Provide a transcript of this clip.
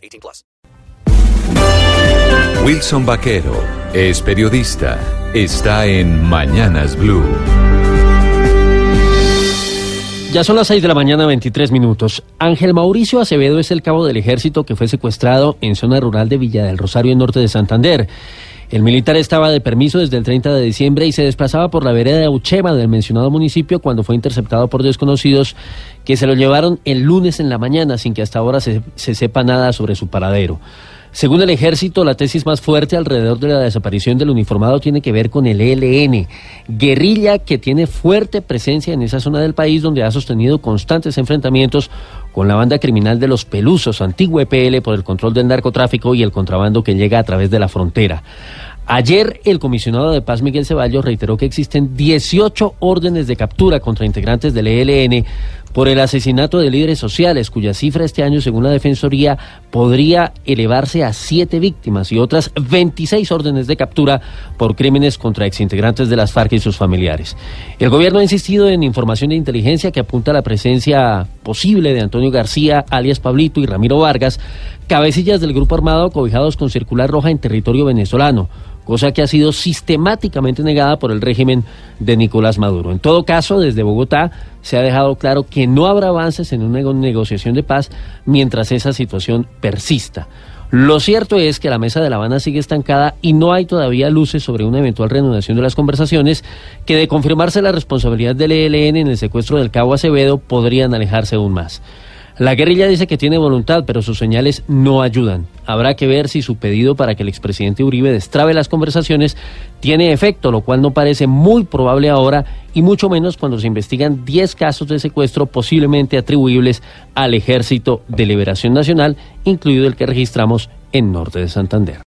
18 plus. Wilson Vaquero es periodista. Está en Mañanas Blue. Ya son las 6 de la mañana, 23 minutos. Ángel Mauricio Acevedo es el cabo del ejército que fue secuestrado en zona rural de Villa del Rosario, en norte de Santander. El militar estaba de permiso desde el 30 de diciembre y se desplazaba por la vereda de Uchema del mencionado municipio cuando fue interceptado por desconocidos que se lo llevaron el lunes en la mañana sin que hasta ahora se, se sepa nada sobre su paradero. Según el ejército, la tesis más fuerte alrededor de la desaparición del uniformado tiene que ver con el ELN, guerrilla que tiene fuerte presencia en esa zona del país donde ha sostenido constantes enfrentamientos con la banda criminal de los Pelusos, antiguo EPL, por el control del narcotráfico y el contrabando que llega a través de la frontera. Ayer el comisionado de paz Miguel Ceballos reiteró que existen 18 órdenes de captura contra integrantes del ELN por el asesinato de líderes sociales, cuya cifra este año, según la Defensoría, podría elevarse a siete víctimas y otras 26 órdenes de captura por crímenes contra exintegrantes de las FARC y sus familiares. El gobierno ha insistido en información de inteligencia que apunta a la presencia posible de Antonio García, alias Pablito y Ramiro Vargas, cabecillas del grupo armado cobijados con circular roja en territorio venezolano cosa que ha sido sistemáticamente negada por el régimen de Nicolás Maduro. En todo caso, desde Bogotá se ha dejado claro que no habrá avances en una negociación de paz mientras esa situación persista. Lo cierto es que la mesa de La Habana sigue estancada y no hay todavía luces sobre una eventual reanudación de las conversaciones que de confirmarse la responsabilidad del ELN en el secuestro del cabo Acevedo podrían alejarse aún más. La guerrilla dice que tiene voluntad, pero sus señales no ayudan. Habrá que ver si su pedido para que el expresidente Uribe destrabe las conversaciones tiene efecto, lo cual no parece muy probable ahora y mucho menos cuando se investigan 10 casos de secuestro posiblemente atribuibles al Ejército de Liberación Nacional, incluido el que registramos en Norte de Santander.